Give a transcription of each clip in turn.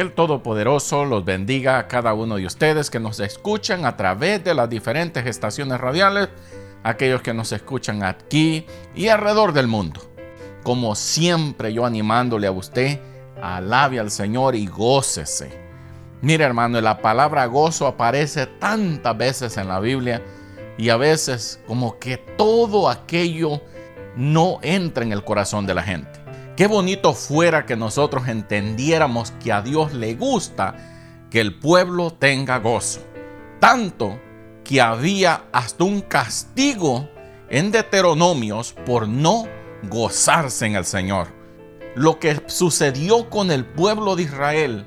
El Todopoderoso los bendiga a cada uno de ustedes que nos escuchan a través de las diferentes estaciones radiales, aquellos que nos escuchan aquí y alrededor del mundo. Como siempre yo animándole a usted, alabe al Señor y gócese. Mire hermano, la palabra gozo aparece tantas veces en la Biblia y a veces como que todo aquello no entra en el corazón de la gente. Qué bonito fuera que nosotros entendiéramos que a Dios le gusta que el pueblo tenga gozo. Tanto que había hasta un castigo en Deuteronomios por no gozarse en el Señor. Lo que sucedió con el pueblo de Israel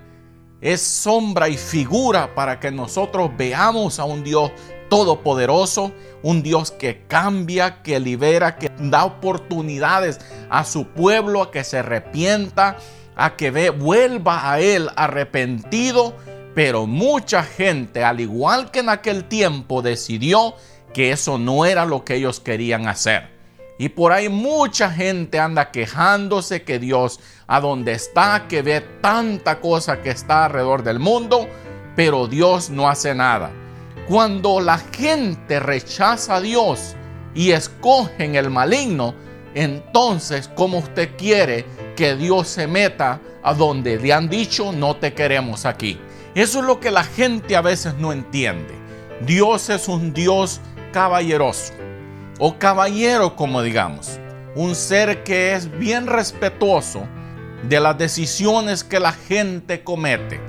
es sombra y figura para que nosotros veamos a un Dios todopoderoso, un Dios que cambia, que libera, que da oportunidades a su pueblo a que se arrepienta, a que ve, vuelva a Él arrepentido. Pero mucha gente, al igual que en aquel tiempo, decidió que eso no era lo que ellos querían hacer. Y por ahí mucha gente anda quejándose que Dios a donde está, que ve tanta cosa que está alrededor del mundo, pero Dios no hace nada. Cuando la gente rechaza a Dios y escoge en el maligno, entonces, ¿cómo usted quiere que Dios se meta a donde le han dicho no te queremos aquí? Eso es lo que la gente a veces no entiende. Dios es un Dios caballeroso o caballero como digamos. Un ser que es bien respetuoso de las decisiones que la gente comete.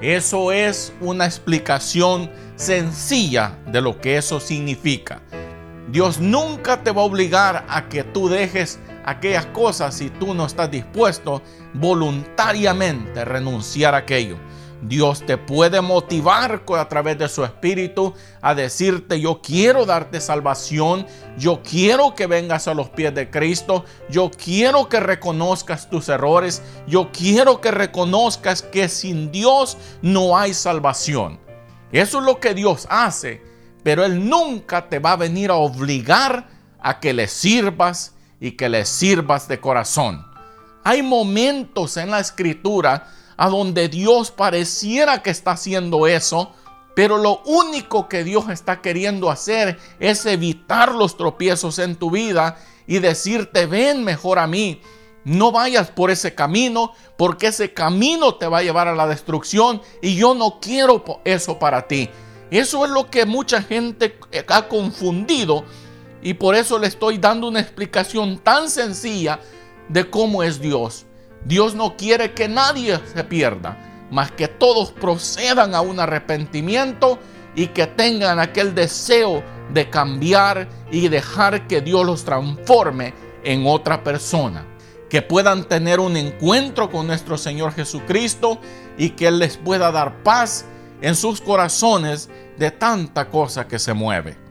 Eso es una explicación sencilla de lo que eso significa. Dios nunca te va a obligar a que tú dejes aquellas cosas si tú no estás dispuesto voluntariamente a renunciar a aquello. Dios te puede motivar a través de su espíritu a decirte, yo quiero darte salvación, yo quiero que vengas a los pies de Cristo, yo quiero que reconozcas tus errores, yo quiero que reconozcas que sin Dios no hay salvación. Eso es lo que Dios hace, pero Él nunca te va a venir a obligar a que le sirvas y que le sirvas de corazón. Hay momentos en la escritura a donde Dios pareciera que está haciendo eso, pero lo único que Dios está queriendo hacer es evitar los tropiezos en tu vida y decirte, ven mejor a mí. No vayas por ese camino, porque ese camino te va a llevar a la destrucción y yo no quiero eso para ti. Eso es lo que mucha gente ha confundido y por eso le estoy dando una explicación tan sencilla de cómo es Dios. Dios no quiere que nadie se pierda, mas que todos procedan a un arrepentimiento y que tengan aquel deseo de cambiar y dejar que Dios los transforme en otra persona. Que puedan tener un encuentro con nuestro Señor Jesucristo y que Él les pueda dar paz en sus corazones de tanta cosa que se mueve.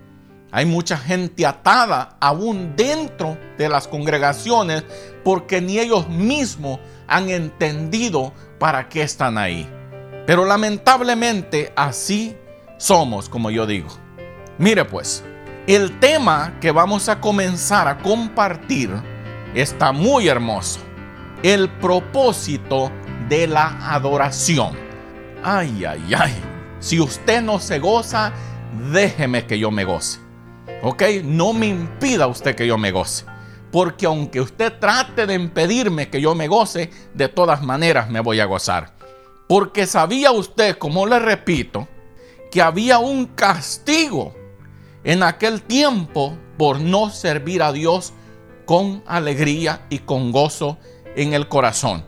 Hay mucha gente atada aún dentro de las congregaciones porque ni ellos mismos han entendido para qué están ahí. Pero lamentablemente así somos, como yo digo. Mire pues, el tema que vamos a comenzar a compartir está muy hermoso. El propósito de la adoración. Ay, ay, ay. Si usted no se goza, déjeme que yo me goce. ¿Ok? No me impida usted que yo me goce. Porque aunque usted trate de impedirme que yo me goce, de todas maneras me voy a gozar. Porque sabía usted, como le repito, que había un castigo en aquel tiempo por no servir a Dios con alegría y con gozo en el corazón.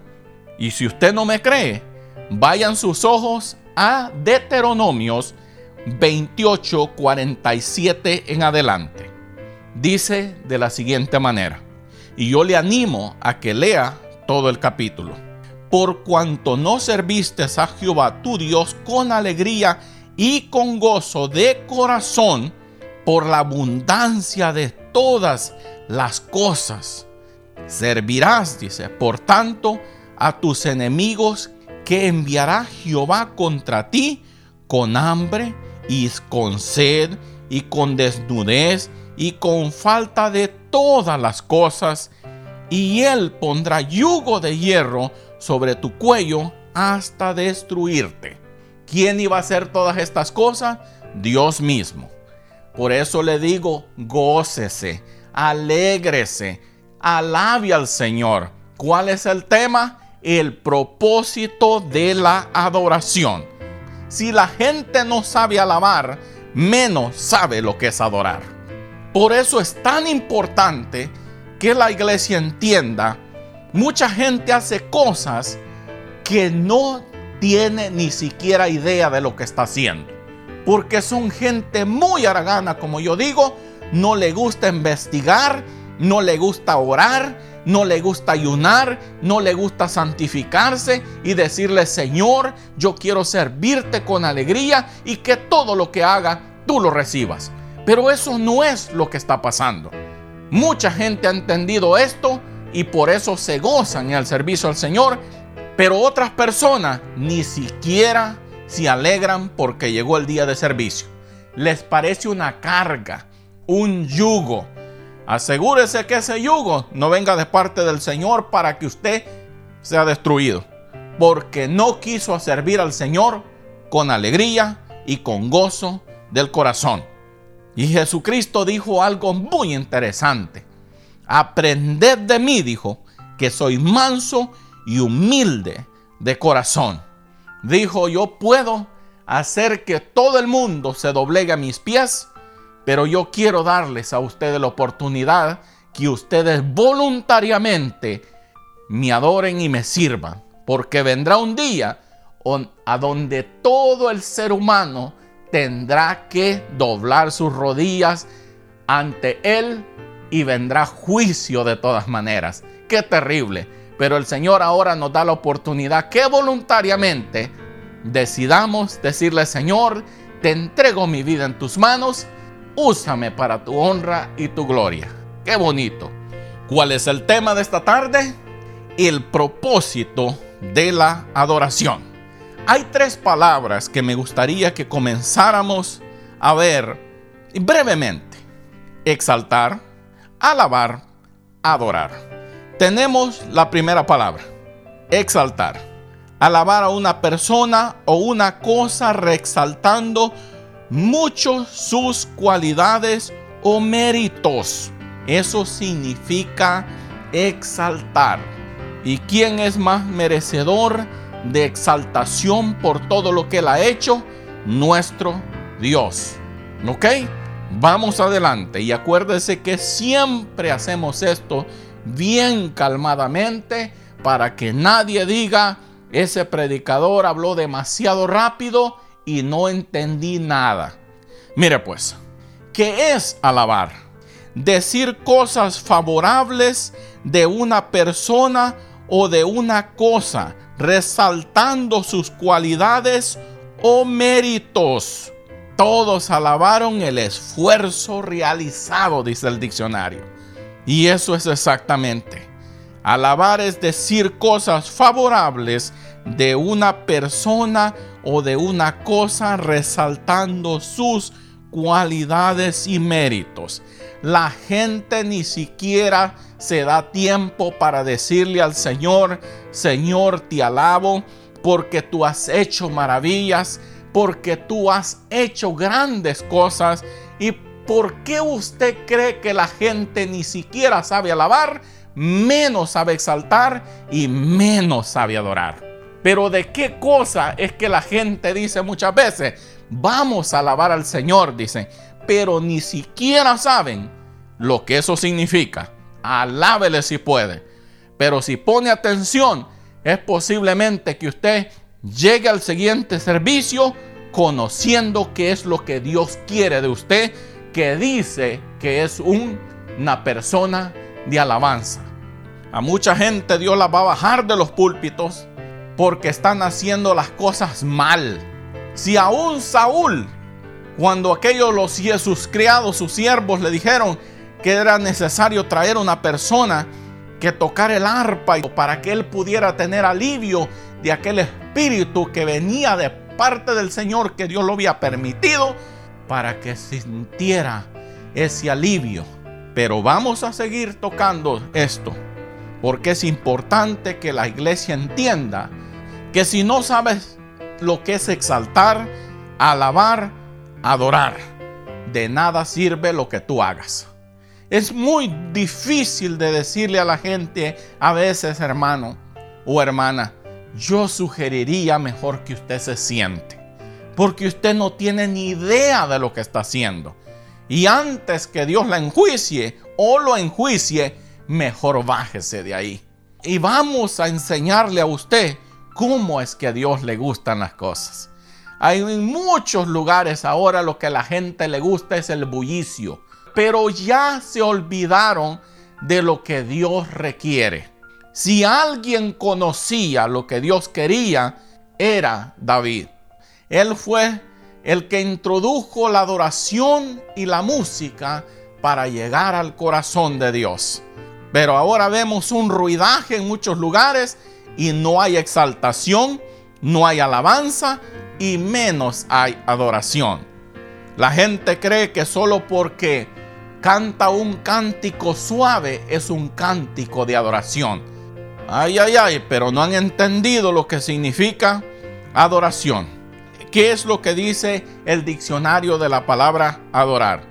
Y si usted no me cree, vayan sus ojos a Deuteronomios 28, 47 en adelante. Dice de la siguiente manera, y yo le animo a que lea todo el capítulo. Por cuanto no serviste a Jehová tu Dios con alegría y con gozo de corazón, por la abundancia de todas las cosas, servirás, dice, por tanto, a tus enemigos que enviará Jehová contra ti con hambre y con sed y con desnudez y con falta de todas las cosas, y él pondrá yugo de hierro sobre tu cuello hasta destruirte. ¿Quién iba a hacer todas estas cosas? Dios mismo. Por eso le digo, gócese, alégrese, alabe al Señor. ¿Cuál es el tema? El propósito de la adoración. Si la gente no sabe alabar, menos sabe lo que es adorar. Por eso es tan importante que la iglesia entienda, mucha gente hace cosas que no tiene ni siquiera idea de lo que está haciendo. Porque son gente muy aragana, como yo digo, no le gusta investigar, no le gusta orar, no le gusta ayunar, no le gusta santificarse y decirle, Señor, yo quiero servirte con alegría y que todo lo que haga tú lo recibas. Pero eso no es lo que está pasando. Mucha gente ha entendido esto y por eso se gozan en el servicio al Señor, pero otras personas ni siquiera se alegran porque llegó el día de servicio. Les parece una carga, un yugo Asegúrese que ese yugo no venga de parte del Señor para que usted sea destruido. Porque no quiso servir al Señor con alegría y con gozo del corazón. Y Jesucristo dijo algo muy interesante. Aprended de mí, dijo, que soy manso y humilde de corazón. Dijo, yo puedo hacer que todo el mundo se doblegue a mis pies pero yo quiero darles a ustedes la oportunidad que ustedes voluntariamente me adoren y me sirvan. Porque vendrá un día a donde todo el ser humano tendrá que doblar sus rodillas ante Él y vendrá juicio de todas maneras. Qué terrible. Pero el Señor ahora nos da la oportunidad que voluntariamente decidamos decirle, Señor, te entrego mi vida en tus manos úsame para tu honra y tu gloria. Qué bonito. ¿Cuál es el tema de esta tarde? El propósito de la adoración. Hay tres palabras que me gustaría que comenzáramos a ver brevemente. Exaltar, alabar, adorar. Tenemos la primera palabra, exaltar. Alabar a una persona o una cosa reexaltando muchos sus cualidades o méritos. Eso significa exaltar. ¿Y quién es más merecedor de exaltación por todo lo que él ha hecho? Nuestro Dios. ¿Ok? Vamos adelante y acuérdese que siempre hacemos esto bien calmadamente para que nadie diga, ese predicador habló demasiado rápido y no entendí nada. Mire pues, ¿qué es alabar? Decir cosas favorables de una persona o de una cosa, resaltando sus cualidades o méritos. Todos alabaron el esfuerzo realizado, dice el diccionario. Y eso es exactamente. Alabar es decir cosas favorables de una persona o de una cosa resaltando sus cualidades y méritos. La gente ni siquiera se da tiempo para decirle al Señor, Señor, te alabo porque tú has hecho maravillas, porque tú has hecho grandes cosas. ¿Y por qué usted cree que la gente ni siquiera sabe alabar, menos sabe exaltar y menos sabe adorar? Pero de qué cosa es que la gente dice muchas veces, vamos a alabar al Señor, dicen, pero ni siquiera saben lo que eso significa. Alábele si puede. Pero si pone atención, es posiblemente que usted llegue al siguiente servicio conociendo qué es lo que Dios quiere de usted, que dice que es una persona de alabanza. A mucha gente Dios la va a bajar de los púlpitos porque están haciendo las cosas mal. Si aún Saúl, cuando aquellos los sus criados, sus siervos le dijeron que era necesario traer una persona que tocara el arpa para que él pudiera tener alivio de aquel espíritu que venía de parte del Señor que Dios lo había permitido para que sintiera ese alivio. Pero vamos a seguir tocando esto porque es importante que la iglesia entienda que si no sabes lo que es exaltar, alabar, adorar, de nada sirve lo que tú hagas. Es muy difícil de decirle a la gente a veces, hermano o hermana, yo sugeriría mejor que usted se siente, porque usted no tiene ni idea de lo que está haciendo. Y antes que Dios la enjuicie o lo enjuicie, mejor bájese de ahí. Y vamos a enseñarle a usted cómo es que a Dios le gustan las cosas. Hay en muchos lugares ahora lo que a la gente le gusta es el bullicio, pero ya se olvidaron de lo que Dios requiere. Si alguien conocía lo que Dios quería, era David. Él fue el que introdujo la adoración y la música para llegar al corazón de Dios. Pero ahora vemos un ruidaje en muchos lugares y no hay exaltación, no hay alabanza y menos hay adoración. La gente cree que solo porque canta un cántico suave es un cántico de adoración. Ay, ay, ay, pero no han entendido lo que significa adoración. ¿Qué es lo que dice el diccionario de la palabra adorar?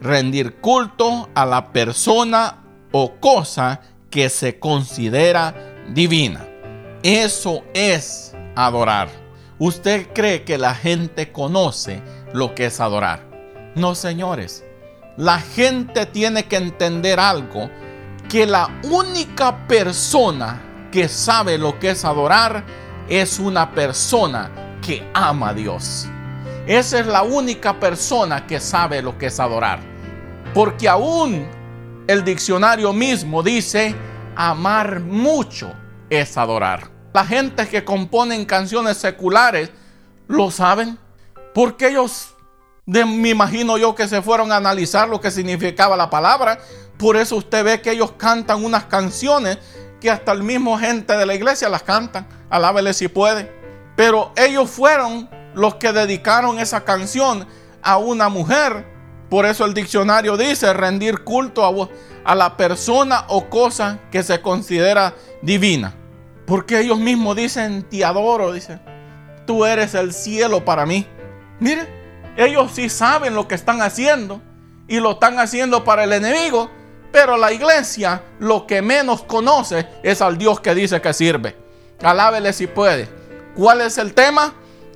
Rendir culto a la persona o cosa que se considera divina. Eso es adorar. ¿Usted cree que la gente conoce lo que es adorar? No, señores. La gente tiene que entender algo, que la única persona que sabe lo que es adorar es una persona que ama a Dios. Esa es la única persona que sabe lo que es adorar. Porque aún el diccionario mismo dice, amar mucho es adorar. La gente que componen canciones seculares lo saben. Porque ellos, me imagino yo que se fueron a analizar lo que significaba la palabra. Por eso usted ve que ellos cantan unas canciones que hasta el mismo gente de la iglesia las cantan. Alábele si puede. Pero ellos fueron los que dedicaron esa canción a una mujer por eso el diccionario dice rendir culto a, a la persona o cosa que se considera divina. Porque ellos mismos dicen, te adoro, dicen, tú eres el cielo para mí. Mire, ellos sí saben lo que están haciendo y lo están haciendo para el enemigo, pero la iglesia lo que menos conoce es al Dios que dice que sirve. Alábele si puede. ¿Cuál es el tema?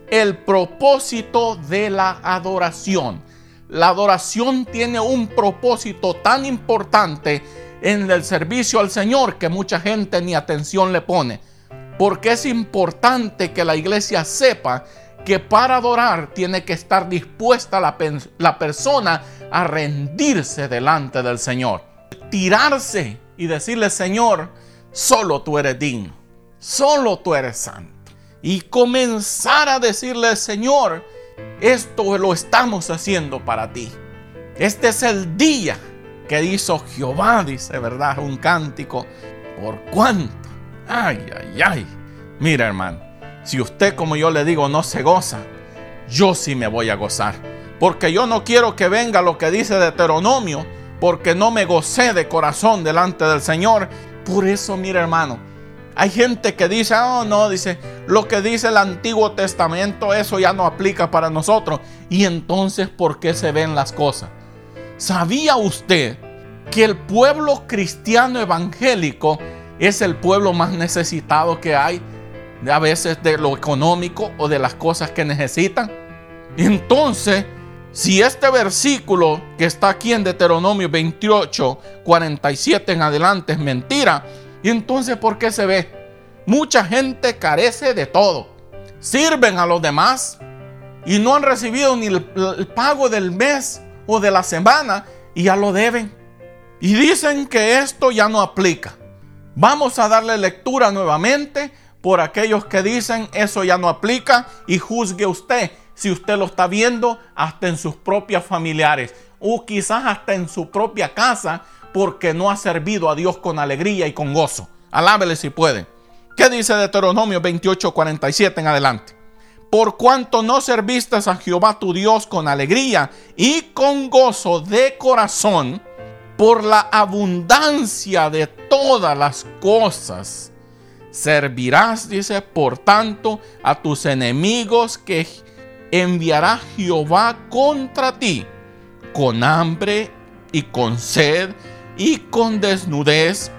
El propósito de la adoración. La adoración tiene un propósito tan importante en el servicio al Señor que mucha gente ni atención le pone. Porque es importante que la iglesia sepa que para adorar tiene que estar dispuesta la, la persona a rendirse delante del Señor. Tirarse y decirle, Señor, solo tú eres digno, solo tú eres santo. Y comenzar a decirle, Señor, esto lo estamos haciendo para ti. Este es el día que hizo Jehová, dice, ¿verdad? Un cántico. ¿Por cuánto? Ay, ay, ay. Mira, hermano, si usted, como yo le digo, no se goza, yo sí me voy a gozar. Porque yo no quiero que venga lo que dice Deuteronomio, porque no me gocé de corazón delante del Señor. Por eso, mira, hermano, hay gente que dice, oh no, dice, lo que dice el Antiguo Testamento, eso ya no aplica para nosotros. Y entonces, ¿por qué se ven las cosas? ¿Sabía usted que el pueblo cristiano evangélico es el pueblo más necesitado que hay? A veces de lo económico o de las cosas que necesitan. Entonces, si este versículo que está aquí en Deuteronomio 28, 47 en adelante es mentira, ¿Y entonces por qué se ve? Mucha gente carece de todo. Sirven a los demás y no han recibido ni el, pago del mes o de la semana y ya lo deben. Y dicen que esto ya no aplica. Vamos a darle lectura nuevamente por aquellos que dicen eso ya no aplica y juzgue usted si usted lo está viendo hasta en sus propias familiares o quizás hasta en su propia casa porque no ha servido a Dios con alegría y con gozo. Alábele si puede. ¿Qué dice Deuteronomio 28, 47 en adelante? Por cuanto no serviste a Jehová tu Dios con alegría y con gozo de corazón, por la abundancia de todas las cosas, Servirás, dice, por tanto, a tus enemigos que enviará Jehová contra ti, con hambre y con sed y con desnudez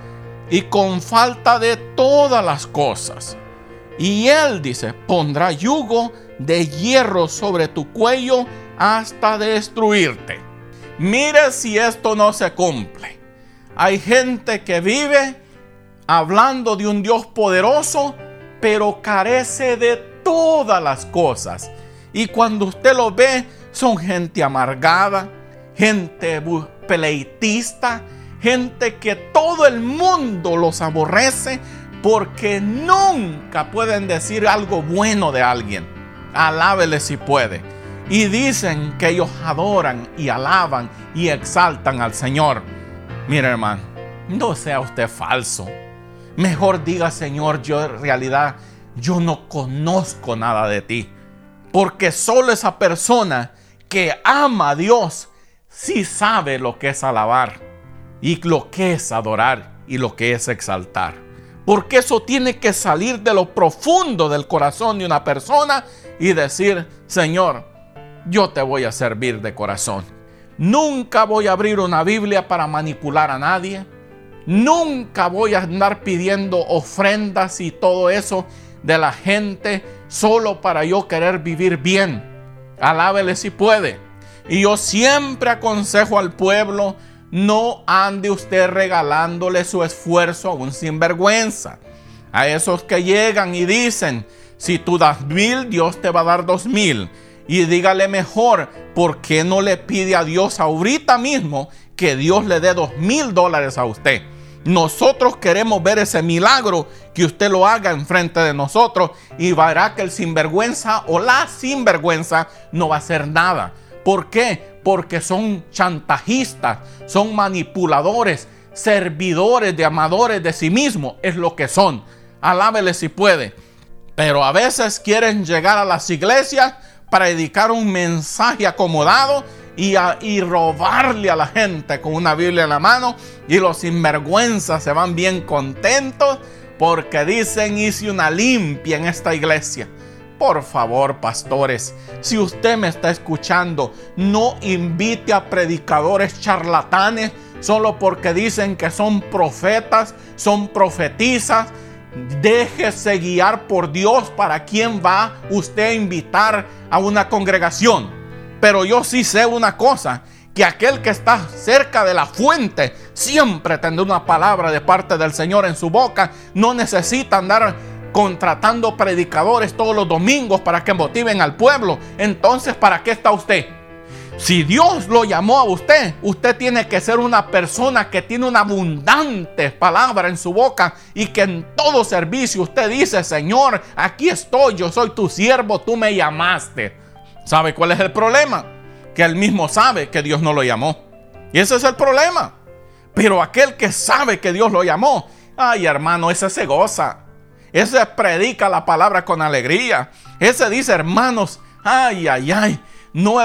y con falta de todas las cosas. Y él dice, pondrá yugo de hierro sobre tu cuello hasta destruirte. Mire si esto no se cumple. Hay gente que vive hablando de un Dios poderoso, pero carece de todas las cosas. Y cuando usted lo ve, son gente amargada, gente peleitista, gente que todo el mundo los aborrece porque nunca pueden decir algo bueno de alguien. Alábele si puede. Y dicen que ellos adoran y alaban y exaltan al Señor. Mire hermano, no sea usted falso. Mejor diga, Señor, yo en realidad, yo no conozco nada de ti. Porque solo esa persona que ama a Dios sí sabe lo que es alabar y lo que es adorar y lo que es exaltar. Porque eso tiene que salir de lo profundo del corazón de una persona y decir, Señor, yo te voy a servir de corazón. Nunca voy a abrir una Biblia para manipular a nadie. Nunca voy a andar pidiendo ofrendas y todo eso de la gente solo para yo querer vivir bien. Alábele si puede. Y yo siempre aconsejo al pueblo, no ande usted regalándole su esfuerzo a un sinvergüenza. A esos que llegan y dicen, si tú das mil, Dios te va a dar dos mil. Y dígale mejor, ¿por qué no le pide a Dios ahorita mismo que Dios le dé dos mil dólares a usted? Nosotros queremos ver ese milagro que usted lo haga enfrente de nosotros y verá que el sinvergüenza o la sinvergüenza no va a hacer nada. ¿Por qué? Porque son chantajistas, son manipuladores, servidores de amadores de sí mismos, es lo que son. Alábele si puede. Pero a veces quieren llegar a las iglesias para dedicar un mensaje acomodado y, robarle a la gente con una Biblia en la mano y los sinvergüenzas se van bien contentos porque dicen hice una limpia en esta iglesia. Por favor, pastores, si usted me está escuchando, no invite a predicadores charlatanes solo porque dicen que son profetas, son profetizas. Déjese guiar por Dios para quién va usted a invitar a una congregación. Pero yo sí sé una cosa, que aquel que está cerca de la fuente siempre tendrá una palabra de parte del Señor en su boca. No necesita andar contratando predicadores todos los domingos para que motiven al pueblo. Entonces, ¿para qué está usted? Si Dios lo llamó a usted, usted tiene que ser una persona que tiene una abundante palabra en su boca y que en todo servicio usted dice, Señor, aquí estoy, yo soy tu siervo, tú me llamaste. ¿Sabe cuál es el problema? Que él mismo sabe que Dios no lo llamó. Y ese es el problema. Pero aquel que sabe que Dios lo llamó, ay hermano, ese se goza. Ese predica la palabra con alegría. Ese dice, hermanos, ay, ay, ay, no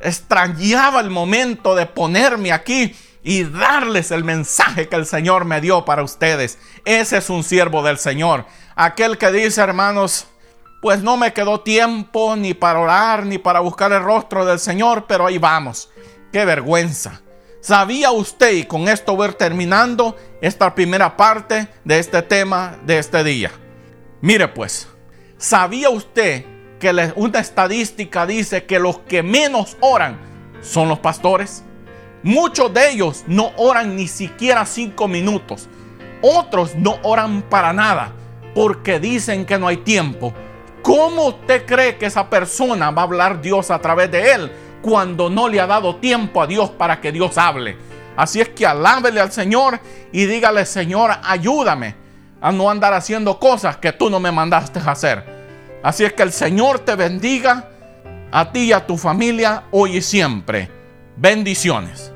extrañaba el momento de ponerme aquí y darles el mensaje que el Señor me dio para ustedes. Ese es un siervo del Señor. Aquel que dice, hermanos, pues no me quedó tiempo ni para orar ni para buscar el rostro del Señor, pero ahí vamos. Qué vergüenza. ¿Sabía usted, y con esto voy terminando esta primera parte de este tema de este día? Mire pues, ¿sabía usted que una estadística dice que los que menos oran son los pastores? Muchos de ellos no oran ni siquiera cinco minutos. Otros no oran para nada porque dicen que no hay tiempo ¿Cómo usted cree que esa persona va a hablar Dios a través de él cuando no le ha dado tiempo a Dios para que Dios hable? Así es que alábele al Señor y dígale, Señor, ayúdame a no andar haciendo cosas que tú no me mandaste hacer. Así es que el Señor te bendiga a ti y a tu familia hoy y siempre. Bendiciones.